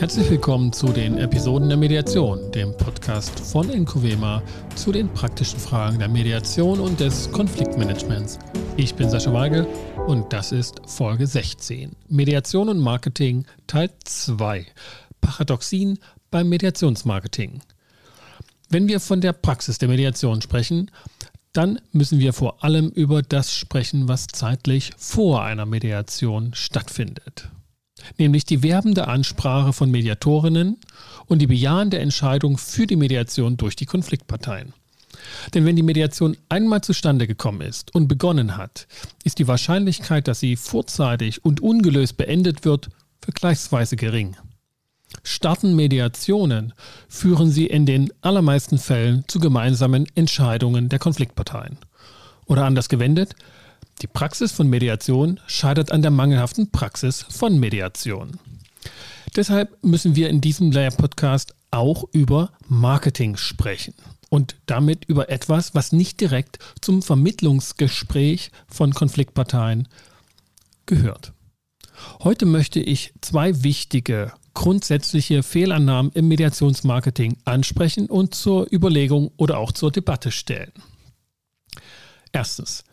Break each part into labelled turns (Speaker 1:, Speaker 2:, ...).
Speaker 1: Herzlich willkommen zu den Episoden der Mediation, dem Podcast von Encovema zu den praktischen Fragen der Mediation und des Konfliktmanagements. Ich bin Sascha Weigel und das ist Folge 16. Mediation und Marketing Teil 2. Paradoxien beim Mediationsmarketing. Wenn wir von der Praxis der Mediation sprechen, dann müssen wir vor allem über das sprechen, was zeitlich vor einer Mediation stattfindet nämlich die werbende Ansprache von Mediatorinnen und die bejahende Entscheidung für die Mediation durch die Konfliktparteien. Denn wenn die Mediation einmal zustande gekommen ist und begonnen hat, ist die Wahrscheinlichkeit, dass sie vorzeitig und ungelöst beendet wird, vergleichsweise gering. Starten Mediationen, führen sie in den allermeisten Fällen zu gemeinsamen Entscheidungen der Konfliktparteien. Oder anders gewendet, die Praxis von Mediation scheitert an der mangelhaften Praxis von Mediation. Deshalb müssen wir in diesem Layer-Podcast auch über Marketing sprechen und damit über etwas, was nicht direkt zum Vermittlungsgespräch von Konfliktparteien gehört. Heute möchte ich zwei wichtige grundsätzliche Fehlannahmen im Mediationsmarketing ansprechen und zur Überlegung oder auch zur Debatte stellen. Erstens.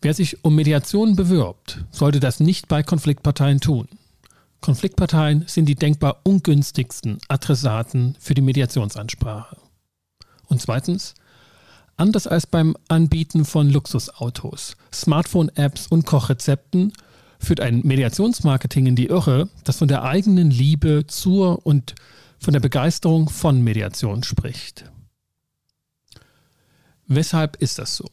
Speaker 1: Wer sich um Mediation bewirbt, sollte das nicht bei Konfliktparteien tun. Konfliktparteien sind die denkbar ungünstigsten Adressaten für die Mediationsansprache. Und zweitens, anders als beim Anbieten von Luxusautos, Smartphone-Apps und Kochrezepten führt ein Mediationsmarketing in die Irre, das von der eigenen Liebe zur und von der Begeisterung von Mediation spricht. Weshalb ist das so?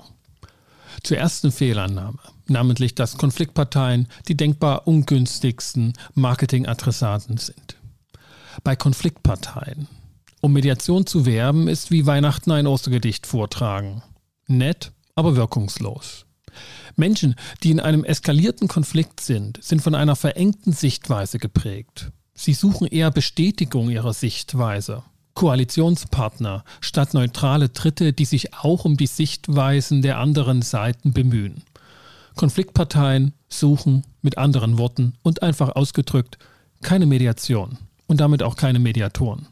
Speaker 1: Zur ersten Fehlannahme, namentlich dass Konfliktparteien die denkbar ungünstigsten Marketingadressaten sind. Bei Konfliktparteien. Um Mediation zu werben, ist wie Weihnachten ein Ostergedicht vortragen. Nett, aber wirkungslos. Menschen, die in einem eskalierten Konflikt sind, sind von einer verengten Sichtweise geprägt. Sie suchen eher Bestätigung ihrer Sichtweise Koalitionspartner statt neutrale Dritte, die sich auch um die Sichtweisen der anderen Seiten bemühen. Konfliktparteien suchen mit anderen Worten und einfach ausgedrückt keine Mediation und damit auch keine Mediatoren.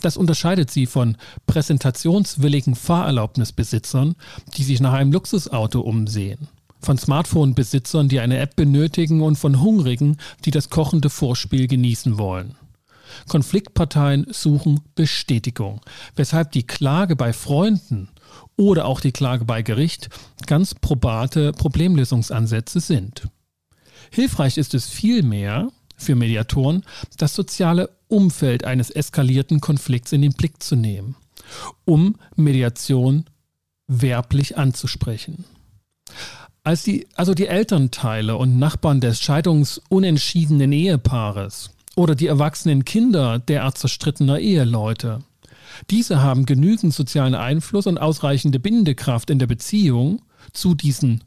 Speaker 1: Das unterscheidet sie von präsentationswilligen Fahrerlaubnisbesitzern, die sich nach einem Luxusauto umsehen, von Smartphone-Besitzern, die eine App benötigen und von Hungrigen, die das kochende Vorspiel genießen wollen. Konfliktparteien suchen Bestätigung, weshalb die Klage bei Freunden oder auch die Klage bei Gericht ganz probate Problemlösungsansätze sind. Hilfreich ist es vielmehr für Mediatoren, das soziale Umfeld eines eskalierten Konflikts in den Blick zu nehmen, um Mediation werblich anzusprechen. Als die, also die Elternteile und Nachbarn des scheidungsunentschiedenen Ehepaares oder die erwachsenen Kinder derart zerstrittener Eheleute. Diese haben genügend sozialen Einfluss und ausreichende Bindekraft in der Beziehung zu diesen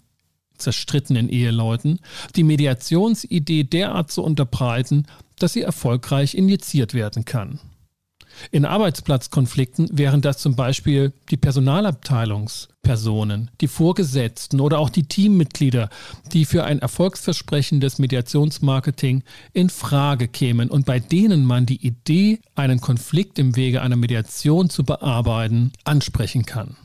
Speaker 1: zerstrittenen Eheleuten, die Mediationsidee derart zu unterbreiten, dass sie erfolgreich injiziert werden kann. In Arbeitsplatzkonflikten wären das zum Beispiel die Personalabteilungspersonen, die Vorgesetzten oder auch die Teammitglieder, die für ein erfolgsversprechendes Mediationsmarketing in Frage kämen und bei denen man die Idee, einen Konflikt im Wege einer Mediation zu bearbeiten, ansprechen kann.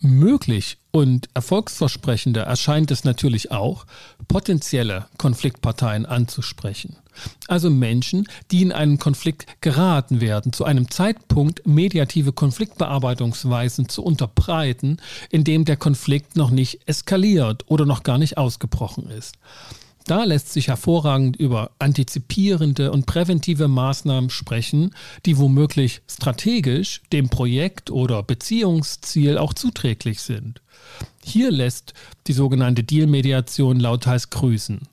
Speaker 1: Möglich und erfolgsversprechender erscheint es natürlich auch, potenzielle Konfliktparteien anzusprechen. Also Menschen, die in einen Konflikt geraten werden, zu einem Zeitpunkt mediative Konfliktbearbeitungsweisen zu unterbreiten, in dem der Konflikt noch nicht eskaliert oder noch gar nicht ausgebrochen ist. Da lässt sich hervorragend über antizipierende und präventive Maßnahmen sprechen, die womöglich strategisch dem Projekt oder Beziehungsziel auch zuträglich sind. Hier lässt die sogenannte Dealmediation lauthals grüßen.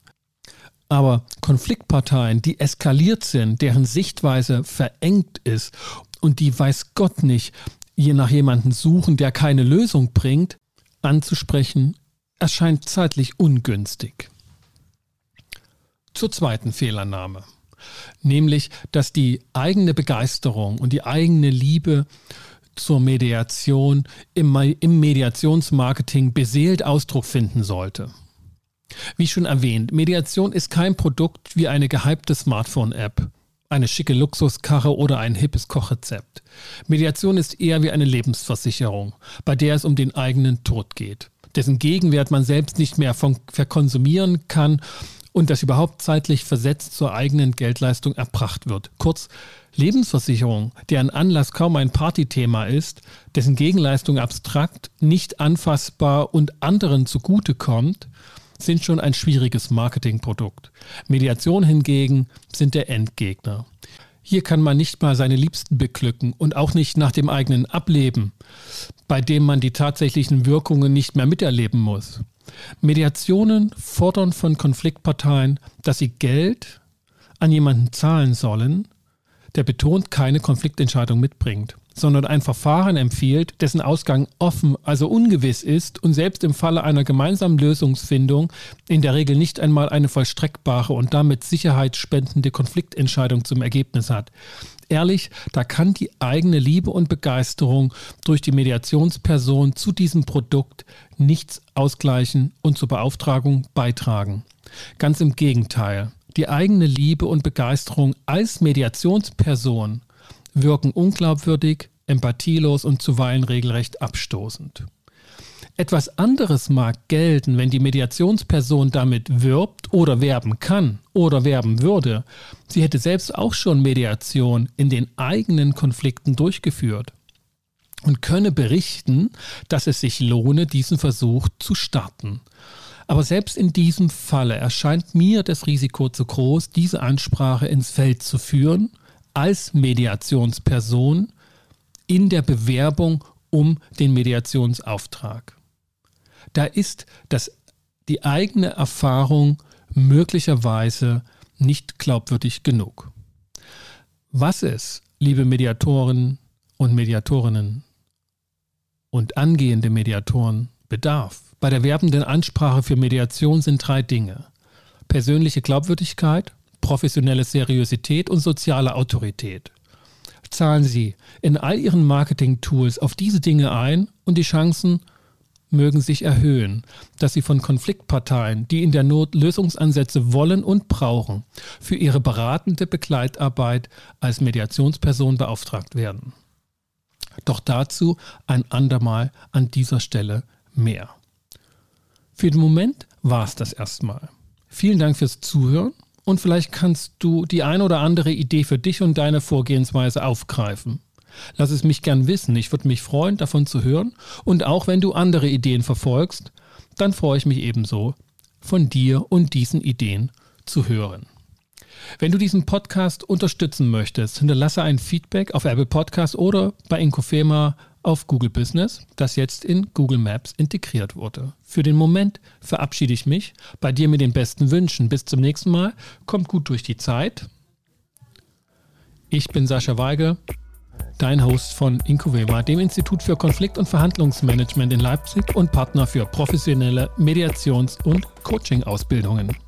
Speaker 1: Aber Konfliktparteien, die eskaliert sind, deren Sichtweise verengt ist und die weiß Gott nicht, je nach jemanden suchen, der keine Lösung bringt, anzusprechen, erscheint zeitlich ungünstig zur zweiten Fehlannahme, nämlich dass die eigene Begeisterung und die eigene Liebe zur Mediation im, im Mediationsmarketing beseelt Ausdruck finden sollte. Wie schon erwähnt, Mediation ist kein Produkt wie eine gehypte Smartphone-App, eine schicke Luxuskarre oder ein hippes Kochrezept. Mediation ist eher wie eine Lebensversicherung, bei der es um den eigenen Tod geht, dessen Gegenwert man selbst nicht mehr verkonsumieren kann und das überhaupt zeitlich versetzt zur eigenen Geldleistung erbracht wird. Kurz Lebensversicherung, deren Anlass kaum ein Partythema ist, dessen Gegenleistung abstrakt, nicht anfassbar und anderen zugutekommt, sind schon ein schwieriges Marketingprodukt. Mediation hingegen sind der Endgegner. Hier kann man nicht mal seine Liebsten beglücken und auch nicht nach dem eigenen Ableben, bei dem man die tatsächlichen Wirkungen nicht mehr miterleben muss. Mediationen fordern von Konfliktparteien, dass sie Geld an jemanden zahlen sollen, der betont keine Konfliktentscheidung mitbringt, sondern ein Verfahren empfiehlt, dessen Ausgang offen, also ungewiss ist und selbst im Falle einer gemeinsamen Lösungsfindung in der Regel nicht einmal eine vollstreckbare und damit sicherheitsspendende Konfliktentscheidung zum Ergebnis hat. Ehrlich, da kann die eigene Liebe und Begeisterung durch die Mediationsperson zu diesem Produkt nichts ausgleichen und zur Beauftragung beitragen. Ganz im Gegenteil die eigene Liebe und Begeisterung als Mediationsperson wirken unglaubwürdig, empathielos und zuweilen regelrecht abstoßend. Etwas anderes mag gelten, wenn die Mediationsperson damit wirbt oder werben kann oder werben würde. Sie hätte selbst auch schon Mediation in den eigenen Konflikten durchgeführt und könne berichten, dass es sich lohne, diesen Versuch zu starten. Aber selbst in diesem Falle erscheint mir das Risiko zu groß, diese Ansprache ins Feld zu führen als Mediationsperson in der Bewerbung um den Mediationsauftrag. Da ist das, die eigene Erfahrung möglicherweise nicht glaubwürdig genug. Was es, liebe Mediatoren und Mediatorinnen und angehende Mediatoren, bedarf, bei der werbenden Ansprache für Mediation sind drei Dinge. Persönliche Glaubwürdigkeit, professionelle Seriosität und soziale Autorität. Zahlen Sie in all Ihren Marketing-Tools auf diese Dinge ein und die Chancen mögen sich erhöhen, dass Sie von Konfliktparteien, die in der Not Lösungsansätze wollen und brauchen, für ihre beratende Begleitarbeit als Mediationsperson beauftragt werden. Doch dazu ein andermal an dieser Stelle mehr. Für den Moment war es das erstmal. Vielen Dank fürs Zuhören und vielleicht kannst du die ein oder andere Idee für dich und deine Vorgehensweise aufgreifen. Lass es mich gern wissen, ich würde mich freuen, davon zu hören und auch wenn du andere Ideen verfolgst, dann freue ich mich ebenso, von dir und diesen Ideen zu hören. Wenn du diesen Podcast unterstützen möchtest, hinterlasse ein Feedback auf Apple Podcast oder bei Inkofema auf Google Business, das jetzt in Google Maps integriert wurde. Für den Moment verabschiede ich mich bei dir mit den besten Wünschen. Bis zum nächsten Mal. Kommt gut durch die Zeit. Ich bin Sascha Weige, dein Host von Incovema, dem Institut für Konflikt- und Verhandlungsmanagement in Leipzig und Partner für professionelle Mediations- und Coaching-Ausbildungen.